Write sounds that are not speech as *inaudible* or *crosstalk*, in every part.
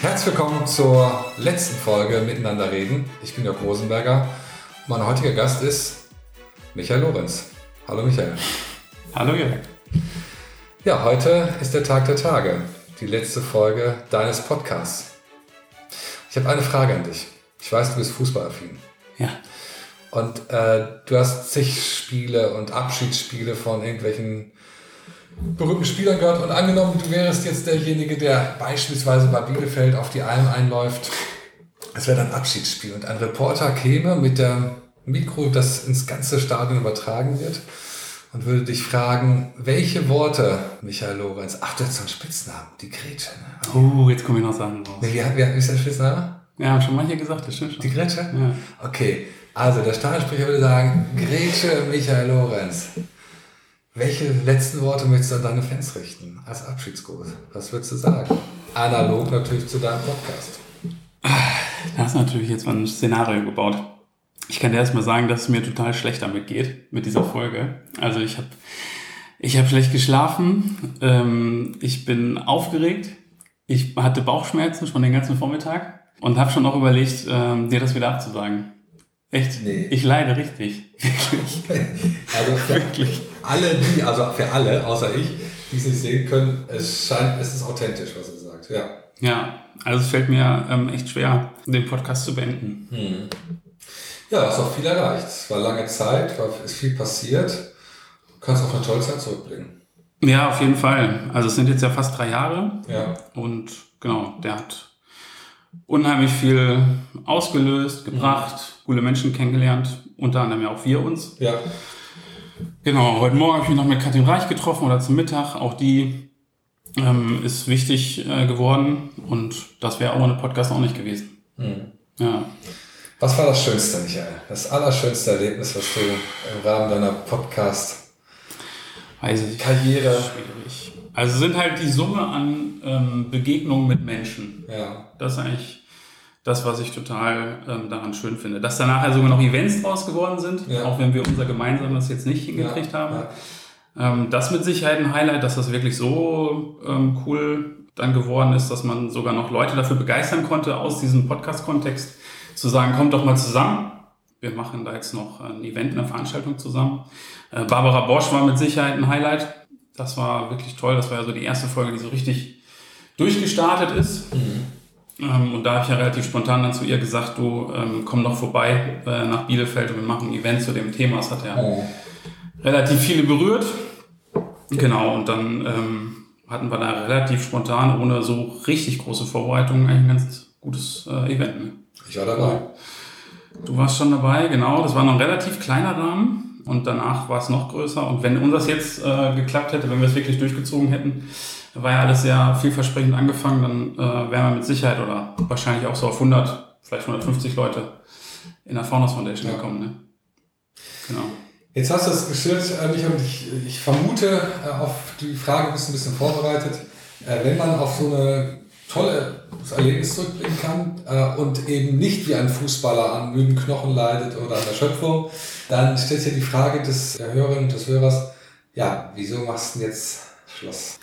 Herzlich willkommen zur letzten Folge Miteinander reden. Ich bin Jörg Rosenberger. Mein heutiger Gast ist Michael Lorenz. Hallo Michael. Hallo Jörg. Ja, heute ist der Tag der Tage, die letzte Folge deines Podcasts. Ich habe eine Frage an dich. Ich weiß, du bist fußballaffin. Ja. Und äh, du hast zig Spiele und Abschiedsspiele von irgendwelchen berühmten Spielern gehört. Und angenommen, du wärst jetzt derjenige, der beispielsweise bei Bielefeld auf die Alm einläuft. Es wäre dann Abschiedsspiel und ein Reporter käme mit dem Mikro, das ins ganze Stadion übertragen wird und würde dich fragen, welche Worte, Michael Lorenz, ach, du hast so einen Spitznamen, die Grätsche. Ne? Oh, jetzt komme ich noch Sachen raus. Wie, wie, wie ist der Spitzname? Ja, haben schon manche gesagt, das stimmt schon. Die Grätsche? Ja. Okay, also der Stadionsprecher würde sagen, Grätsche Michael Lorenz. Welche letzten Worte möchtest du an deine Fans richten als Abschiedsgruß? Was würdest du sagen? Analog natürlich zu deinem Podcast. Da hast du natürlich jetzt mal ein Szenario gebaut. Ich kann dir erstmal sagen, dass es mir total schlecht damit geht, mit dieser Folge. Also ich habe ich hab schlecht geschlafen, ähm, ich bin aufgeregt, ich hatte Bauchschmerzen schon den ganzen Vormittag und habe schon noch überlegt, ähm, dir das wieder abzusagen. Echt? Nee. Ich leide richtig. *laughs* Wirklich. Also Wirklich. Alle die, also für alle, außer ich, die es nicht sehen können, es scheint, es ist authentisch, was er sagt. Ja. Ja, also es fällt mir ähm, echt schwer, den Podcast zu beenden. Ja, du hast auch viel erreicht. Es war lange Zeit, war, ist viel passiert. Du kannst auf eine tolle Zeit zurückblicken. Ja, auf jeden Fall. Also es sind jetzt ja fast drei Jahre Ja. und genau, der hat unheimlich viel ausgelöst, gebracht, coole Menschen kennengelernt, unter anderem ja auch wir uns. Ja. Genau, heute Morgen habe ich mich noch mit Katrin Reich getroffen oder zum Mittag. Auch die ähm, ist wichtig äh, geworden und das wäre auch ohne Podcast auch nicht gewesen. Ja. Was war das Schönste, Michael? Das allerschönste Erlebnis, was du im Rahmen deiner Podcast-Karriere. Schwierig. Also sind halt die Summe an ähm, Begegnungen mit Menschen. Ja. Das ist eigentlich das, was ich total ähm, daran schön finde. Dass da nachher sogar noch Events draus geworden sind, Ja. auch wenn wir unser gemeinsames jetzt nicht hingekriegt Ja, haben. ja. Ähm, das mit Sicherheit ein Highlight, dass das wirklich so ähm, cool dann geworden ist, dass man sogar noch Leute dafür begeistern konnte, aus diesem Podcast-Kontext zu sagen, kommt doch mal zusammen. Wir machen da jetzt noch ein Event, eine Veranstaltung zusammen. Äh, Barbara Bosch war mit Sicherheit ein Highlight. Das war wirklich toll. Das war ja so die erste Folge, die so richtig durchgestartet ist. Ähm, und da habe ich ja relativ spontan dann zu ihr gesagt, du ähm, komm doch vorbei äh, nach Bielefeld und wir machen ein Event zu dem Thema. Das hat ja Oh. relativ viele berührt. Genau, und dann ähm, hatten wir da relativ spontan, ohne so richtig große Vorbereitungen, eigentlich ein ganz gutes äh, Event. Ne? Ich war dabei. Du warst schon dabei, genau. Das war noch ein relativ kleiner Rahmen und danach war es noch größer. Und wenn unseres jetzt äh, geklappt hätte, wenn wir es wirklich durchgezogen hätten, war ja alles sehr vielversprechend angefangen, dann äh, wären wir mit Sicherheit oder wahrscheinlich auch so auf 100, vielleicht 150 Leute in der Faunus Foundation Ja. gekommen. Ne? Genau. Jetzt hast du es geschildert, Michael, und ich, ich vermute, äh, auf die Frage bist du ein bisschen vorbereitet. Äh, wenn man auf so eine tolle Erlebnis zurückblicken kann äh, und eben nicht wie ein Fußballer an müden Knochen leidet oder an Erschöpfung, dann stellt sich ja die Frage des der Hörerinnen und des Hörers, ja, wieso machst du denn jetzt Schluss?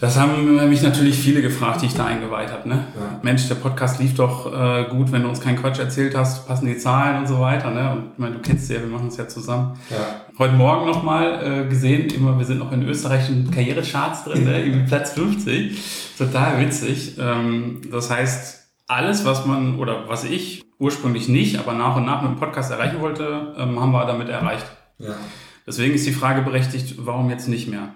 Das haben mich natürlich viele gefragt, die ich da eingeweiht habe. Ne? Ja. Mensch, der Podcast lief doch äh, gut, wenn du uns keinen Quatsch erzählt hast, passen die Zahlen und so weiter. Ne? Und ich meine, du kennst sie ja, wir machen es ja zusammen. Ja. Heute Morgen nochmal äh, gesehen, immer, wir sind noch in österreichischen Karrierecharts drin, ne? irgendwie Platz 50. Total witzig. Ähm, das heißt, alles, was man oder was ich ursprünglich nicht, aber nach und nach mit dem Podcast erreichen wollte, ähm, haben wir damit erreicht. Ja. Deswegen ist die Frage berechtigt, warum jetzt nicht mehr?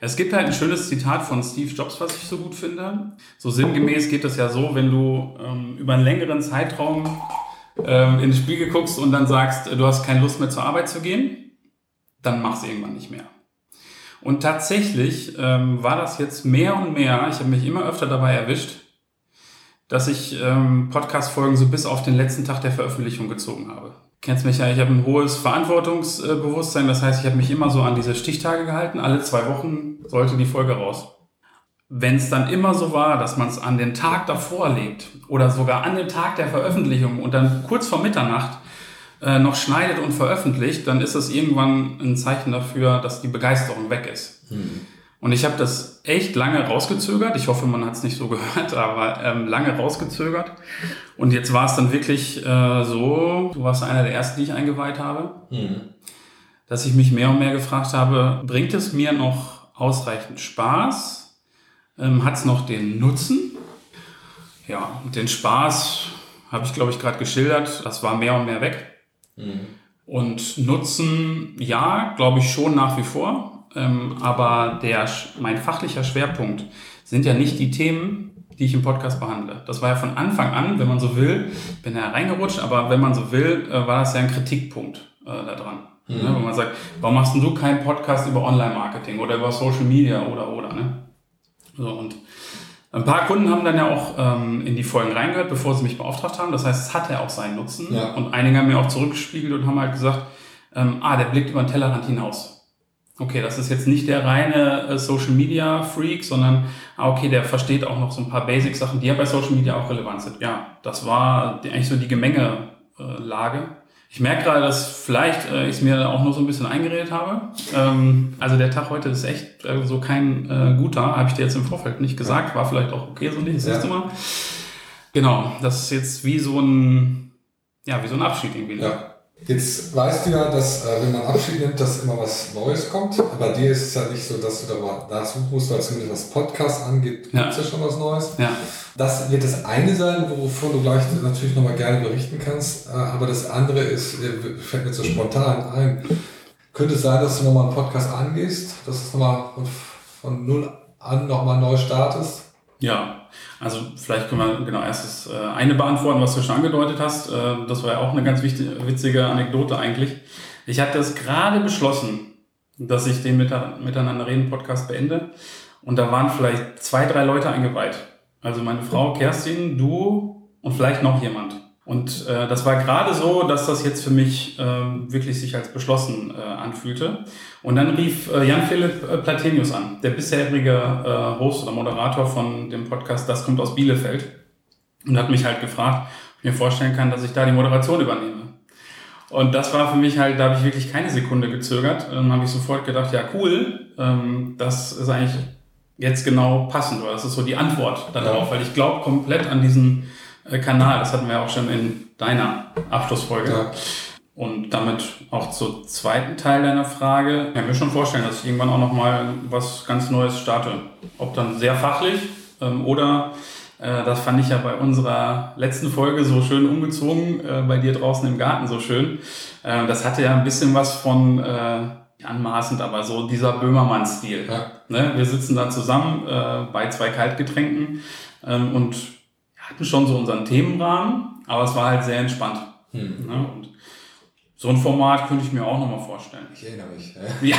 Es gibt halt ein schönes Zitat von Steve Jobs, was ich so gut finde. So sinngemäß geht das ja so, wenn du ähm, über einen längeren Zeitraum ähm, in den Spiegel guckst und dann sagst, du hast keine Lust mehr zur Arbeit zu gehen, dann mach's irgendwann nicht mehr. Und tatsächlich ähm, war das jetzt mehr und mehr, ich habe mich immer öfter dabei erwischt, dass ich ähm, Podcast-Folgen so bis auf den letzten Tag der Veröffentlichung gezogen habe. Kennst mich ja, ich habe ein hohes Verantwortungsbewusstsein, das heißt, ich habe mich immer so an diese Stichtage gehalten, alle zwei Wochen sollte die Folge raus. Wenn es dann immer so war, dass man es an den Tag davor legt oder sogar an den Tag der Veröffentlichung und dann kurz vor Mitternacht äh, noch schneidet und veröffentlicht, dann ist das irgendwann ein Zeichen dafür, dass die Begeisterung weg ist. Und ich habe das echt lange rausgezögert. Ich hoffe, man hat es nicht so *laughs* gehört, aber ähm, lange rausgezögert. Und jetzt war es dann wirklich äh, so, du warst einer der ersten, die ich eingeweiht habe, mhm. dass ich mich mehr und mehr gefragt habe, bringt es mir noch ausreichend Spaß? Ähm, hat es noch den Nutzen? Ja, den Spaß habe ich, glaube ich, gerade geschildert. Das war mehr und mehr weg. Mhm. Und Nutzen, ja, glaube ich schon nach wie vor. Ähm, aber der, mein fachlicher Schwerpunkt sind ja nicht die Themen, die ich im Podcast behandle. Das war ja von Anfang an, wenn man so will, bin ja reingerutscht, aber wenn man so will, äh, war das ja ein Kritikpunkt äh, da dran. Mhm. Ne? Wenn man sagt, warum machst du keinen Podcast über Online-Marketing oder über Social Media oder oder, ne? So, und ein paar Kunden haben dann ja auch ähm, in die Folgen reingehört, bevor sie mich beauftragt haben. Das heißt, es hatte auch seinen Nutzen. Ja. Und einige haben mir auch zurückgespiegelt und haben halt gesagt, ähm, ah, der blickt über den Tellerrand hinaus. Okay, das ist jetzt nicht der reine äh, Social Media Freak, sondern ah, okay, der versteht auch noch so ein paar Basic Sachen, die ja bei Social Media auch relevant sind. Ja, das war eigentlich so die Gemengelage. Ich merke gerade, dass vielleicht äh, ich es mir auch nur so ein bisschen eingeredet habe. Ähm, also der Tag heute ist echt äh, so kein äh, guter, habe ich dir jetzt im Vorfeld nicht gesagt, war vielleicht auch okay so nicht das nächste Mal. Genau, das ist jetzt wie so ein, ja, wie so ein Abschied irgendwie. Ja. Jetzt weißt du ja, dass äh, wenn man Abschied nimmt, dass immer was Neues kommt. Bei dir ist es ja nicht so, dass du da mal nachsuchen musst, weil zumindest was Podcast angeht, ja. gibt es ja schon was Neues. Ja. Das wird das eine sein, wovon du gleich natürlich nochmal gerne berichten kannst. Äh, aber das andere ist, äh, fällt mir so spontan ein. Könnte es sein, dass du nochmal einen Podcast angehst, dass du es nochmal von, von null an nochmal neu startest? Ja, also vielleicht können wir genau erstes äh, eine beantworten, was du schon angedeutet hast. Äh, das war ja auch eine ganz witzige Anekdote eigentlich. Ich hatte es gerade beschlossen, dass ich den Miteinander reden Podcast beende. Und da waren vielleicht zwei, drei Leute eingeweiht. Also meine Frau Kerstin, du und vielleicht noch jemand. Und äh, das war gerade so, dass das jetzt für mich äh, wirklich sich als beschlossen äh, anfühlte. Und dann rief äh, Jan-Philipp äh, Platenius an, der bisherige äh, Host oder Moderator von dem Podcast Das kommt aus Bielefeld. Und hat mich halt gefragt, ob ich mir vorstellen kann, dass ich da die Moderation übernehme. Und das war für mich halt, da habe ich wirklich keine Sekunde gezögert. Dann habe ich sofort gedacht, ja cool, ähm, das ist eigentlich jetzt genau passend. Oder das ist so die Antwort darauf, weil ich glaube komplett an diesen Kanal. Das hatten wir auch schon in deiner Abschlussfolge. Ja. Und damit auch zur zweiten Teil deiner Frage. Ich kann mir schon vorstellen, dass ich irgendwann auch nochmal was ganz Neues starte. Ob dann sehr fachlich ähm, oder, äh, das fand ich ja bei unserer letzten Folge so schön umgezogen, äh, bei dir draußen im Garten so schön. Äh, das hatte ja ein bisschen was von, äh, anmaßend, aber so dieser Böhmermann-Stil. Ja. Ne? Wir sitzen da zusammen äh, bei zwei Kaltgetränken ähm, und hatten schon so unseren Themenrahmen, aber es war halt sehr entspannt. Hm. Ne? Und so ein Format könnte ich mir auch nochmal vorstellen. Ich erinnere mich. Ja. *laughs* *laughs*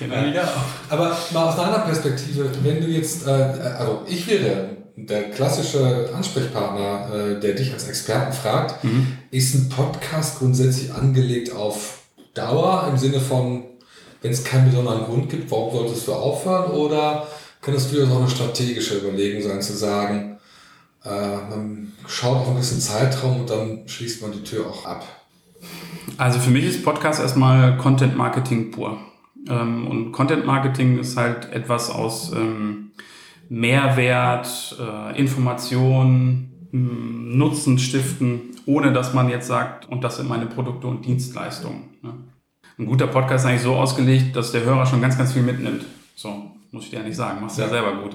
ich erinnere mich auch. Aber mal aus deiner Perspektive, wenn du jetzt, äh, also ich wäre der klassische Ansprechpartner, äh, der dich als Experten fragt, mhm. ist ein Podcast grundsätzlich angelegt auf Dauer im Sinne von, wenn es keinen besonderen Grund gibt, warum solltest du aufhören? Oder kann es durchaus auch eine strategische Überlegung sein, zu sagen, äh, man schaut auch ein bisschen Zeitraum und dann schließt man die Tür auch ab. Also für mich ist Podcast erstmal Content Marketing pur. Ähm, und Content Marketing ist halt etwas aus ähm, Mehrwert, äh, Information, Nutzen stiften, ohne dass man jetzt sagt, und das sind meine Produkte und Dienstleistungen. Ne? Ein guter Podcast ist eigentlich so ausgelegt, dass der Hörer schon ganz, ganz viel mitnimmt. So, muss ich dir ja nicht sagen, machst du ja. ja selber gut.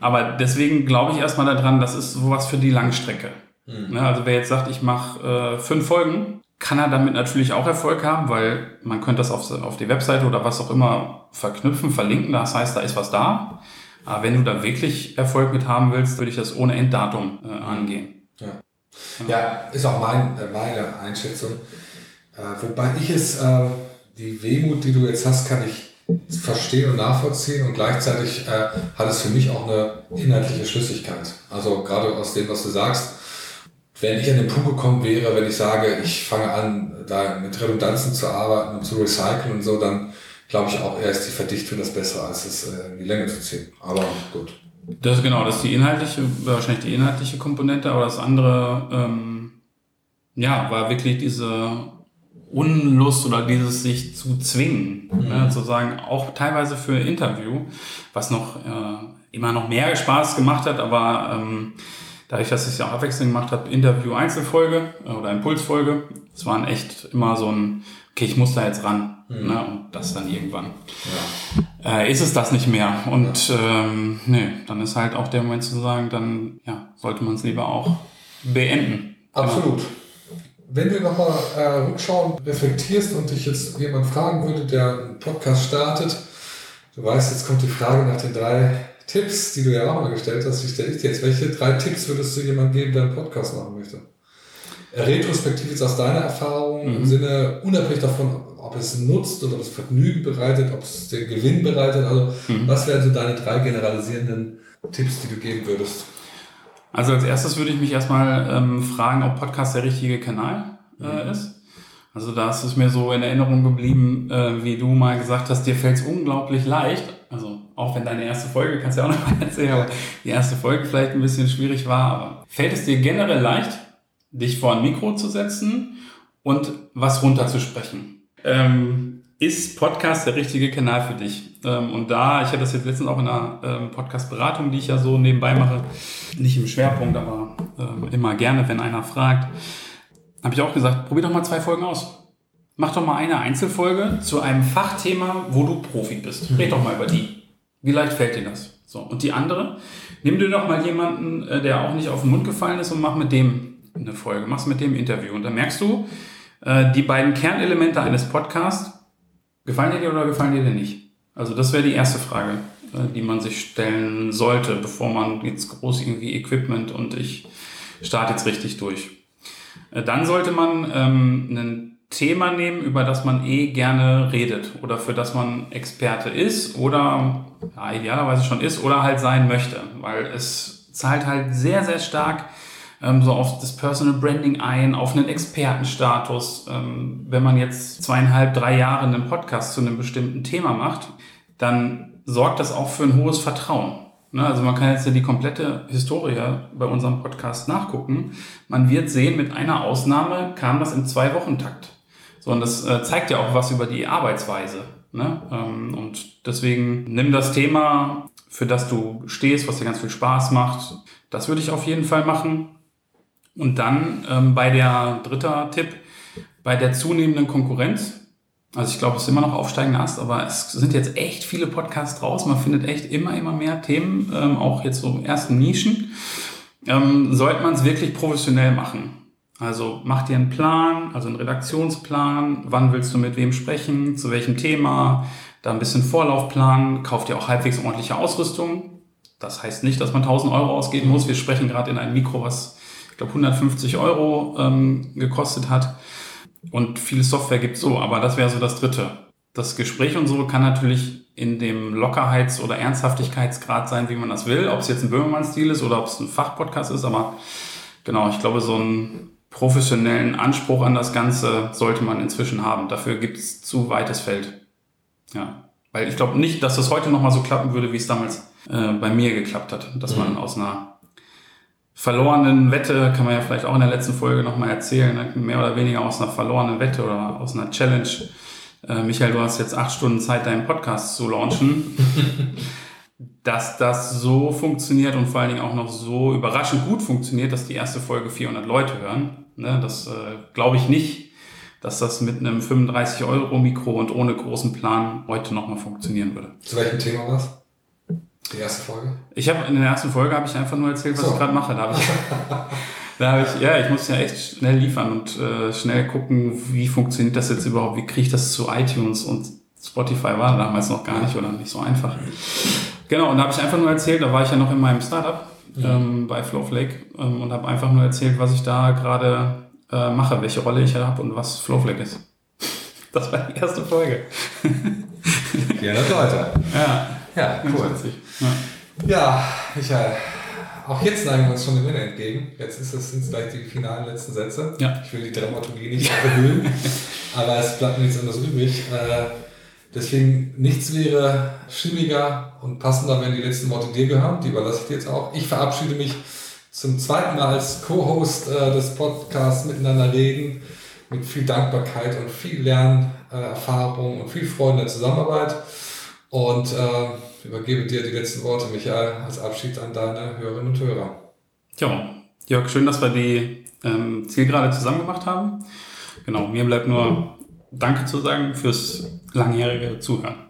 Aber deswegen glaube ich erstmal daran, das ist sowas für die Langstrecke. Mhm. Ne, also wer jetzt sagt, ich mache äh, fünf Folgen, kann er damit natürlich auch Erfolg haben, weil man könnte das auf, auf die Webseite oder was auch immer verknüpfen, verlinken. Das heißt, da ist was da. Aber wenn du da wirklich Erfolg mit haben willst, würde ich das ohne Enddatum äh, angehen. Ja. ja. ist auch mein, äh, meine Einschätzung. Äh, wobei ich es, äh, die Wehmut, die du jetzt hast, kann ich verstehen und nachvollziehen und gleichzeitig äh, hat es für mich auch eine inhaltliche Schlüssigkeit. Also gerade aus dem, was du sagst, wenn ich an den Punkt gekommen wäre, wenn ich sage, ich fange an, da mit Redundanzen zu arbeiten und zu recyceln und so, dann glaube ich auch eher ist die Verdichtung das Bessere, als es äh, in die Länge zu ziehen. Aber gut. Das ist genau, das ist die inhaltliche, wahrscheinlich die inhaltliche Komponente, aber das andere, ähm, ja, war wirklich diese Unlust oder dieses sich zu zwingen, mhm. ne, zu sagen, auch teilweise für Interview, was noch äh, immer noch mehr Spaß gemacht hat, aber ähm, dadurch, dass ich es ja auch abwechselnd gemacht habe, Interview Einzelfolge äh, oder Impulsfolge, es waren echt immer so ein, okay, ich muss da jetzt ran. Mhm. Ne, und das dann irgendwann. Ja. Äh, ist es das nicht mehr. Und ja. ähm, nee, dann ist halt auch der Moment zu sagen, dann ja, sollte man es lieber auch beenden. Absolut. Genau. Wenn du nochmal äh, rückschauen, reflektierst und dich jetzt jemand fragen würde, der einen Podcast startet, du weißt, jetzt kommt die Frage nach den drei Tipps, die du ja auch mal gestellt hast, wie stelle ich dir jetzt? Welche drei Tipps würdest du jemandem geben, der einen Podcast machen möchte? Retrospektiv jetzt aus deiner Erfahrung mhm. im Sinne, unabhängig davon, ob es nutzt oder ob es Vergnügen bereitet, ob es den Gewinn bereitet. Also, mhm. was wären so deine drei generalisierenden Tipps, die du geben würdest? Also als erstes würde ich mich erstmal ähm, fragen, ob Podcast der richtige Kanal äh, mhm. ist. Also da ist es mir so in Erinnerung geblieben, äh, wie du mal gesagt hast, dir fällt es unglaublich leicht. Also auch wenn deine erste Folge, kannst du ja auch noch *laughs* mal erzählen, aber die erste Folge vielleicht ein bisschen schwierig war, aber fällt es dir generell leicht, dich vor ein Mikro zu setzen und was runterzusprechen? Ähm, ist Podcast der richtige Kanal für dich? Ähm, und da, ich hatte das jetzt letztens auch in einer ähm, Podcast-Beratung, die ich ja so nebenbei mache, nicht im Schwerpunkt, aber ähm, immer gerne, wenn einer fragt, habe ich auch gesagt, probier doch mal zwei Folgen aus. Mach doch mal eine Einzelfolge zu einem Fachthema, wo du Profi bist. Red doch mal über die. Wie leicht fällt dir das? So. Und die andere, nimm dir doch mal jemanden, äh, der auch nicht auf den Mund gefallen ist und mach mit dem eine Folge. Mach's mit dem Interview. Und dann merkst du, äh, die beiden Kernelemente eines Podcasts, gefallen dir die oder gefallen dir die nicht? Also das wäre die erste Frage, äh, die man sich stellen sollte, bevor man jetzt groß irgendwie Equipment und ich starte jetzt richtig durch. Äh, dann sollte man ähm, ein Thema nehmen, über das man eh gerne redet oder für das man Experte ist oder ja, idealerweise schon ist oder halt sein möchte, weil es zahlt halt sehr, sehr stark ähm, so auf das Personal Branding ein, auf einen Expertenstatus. Ähm, wenn man jetzt zweieinhalb, drei Jahre einen Podcast zu einem bestimmten Thema macht, dann sorgt das auch für ein hohes Vertrauen. Ne, also man kann jetzt ja die komplette Historie bei unserem Podcast nachgucken. Man wird sehen, mit einer Ausnahme kam das im Zwei-Wochen-Takt. So, und das äh, zeigt ja auch was über die Arbeitsweise. Ne? Ähm, und deswegen nimm das Thema, für das du stehst, was dir ganz viel Spaß macht. Das würde ich auf jeden Fall machen. Und dann ähm, bei der dritter Tipp, bei der zunehmenden Konkurrenz. Also ich glaube, es ist immer noch aufsteigender Ast, aber es sind jetzt echt viele Podcasts draus. Man findet echt immer, immer mehr Themen, ähm, auch jetzt so ersten Nischen. Ähm, sollte man es wirklich professionell machen. Also mach dir einen Plan, also einen Redaktionsplan. Wann willst du mit wem sprechen? Zu welchem Thema? Da ein bisschen Vorlaufplan. Kauf dir auch halbwegs ordentliche Ausrüstung. Das heißt nicht, dass man 1000 Euro ausgeben muss. Wir sprechen gerade in ein Mikro, was glaube 150 Euro ähm, gekostet hat. Und viel Software gibt so, aber das wäre so das Dritte. Das Gespräch und so kann natürlich in dem Lockerheits- oder Ernsthaftigkeitsgrad sein, wie man das will. Ob es jetzt ein Böhmermann-Stil ist oder ob es ein Fachpodcast ist, aber genau, ich glaube, so einen professionellen Anspruch an das Ganze sollte man inzwischen haben. Dafür gibt es zu weites Feld. Ja. Weil ich glaube nicht, dass das heute nochmal so klappen würde, wie es damals äh, bei mir geklappt hat. Dass mhm. man aus einer verlorenen Wette, kann man ja vielleicht auch in der letzten Folge nochmal erzählen, ne? mehr oder weniger aus einer verlorenen Wette oder aus einer Challenge. Äh, Michael, du hast jetzt acht Stunden Zeit, deinen Podcast zu launchen. *laughs* dass das so funktioniert und vor allen Dingen auch noch so überraschend gut funktioniert, dass die erste Folge 400 Leute hören. Ne? Das äh, glaube ich nicht, dass das mit einem 35-Euro-Mikro und ohne großen Plan heute nochmal funktionieren würde. Zu welchem Thema was? Die erste Folge? Ich habe in der ersten Folge habe ich einfach nur erzählt, was so. ich gerade mache. Da habe ich, da habe ich, ja, ich muss ja echt schnell liefern und äh, schnell gucken, wie funktioniert das jetzt überhaupt, wie kriege ich das zu iTunes und Spotify war damals noch gar nicht oder nicht so einfach. Genau, und da habe ich einfach nur erzählt, da war ich ja noch in meinem Startup ja. ähm, bei Flowflake ähm, und habe einfach nur erzählt, was ich da gerade äh, mache, welche Rolle ich habe und was Flowflake ist. *laughs* Das war die erste Folge. 400 Leute. Ja. Ja, cool. Ja. ja, Michael, auch jetzt neigen wir uns schon dem Ende entgegen. Jetzt ist es, sind es gleich die finalen letzten Sätze. Ja. Ich will die Dramaturgie nicht *laughs* erhöhen, aber es bleibt mir nichts anderes übrig. Äh, deswegen, nichts wäre stimmiger und passender, wenn die letzten Worte dir gehören. Die überlasse ich dir jetzt auch. Ich verabschiede mich zum zweiten Mal als Co-Host äh, des Podcasts Miteinander reden mit viel Dankbarkeit und viel Lernerfahrung und viel Freude in der Zusammenarbeit. Und äh, übergebe dir die letzten Worte, Michael, als Abschied an deine Hörerinnen und Hörer. Ja, Jörg, schön, dass wir die ähm, Zielgerade zusammen gemacht haben. Genau, mir bleibt nur Danke zu sagen fürs langjährige Zuhören.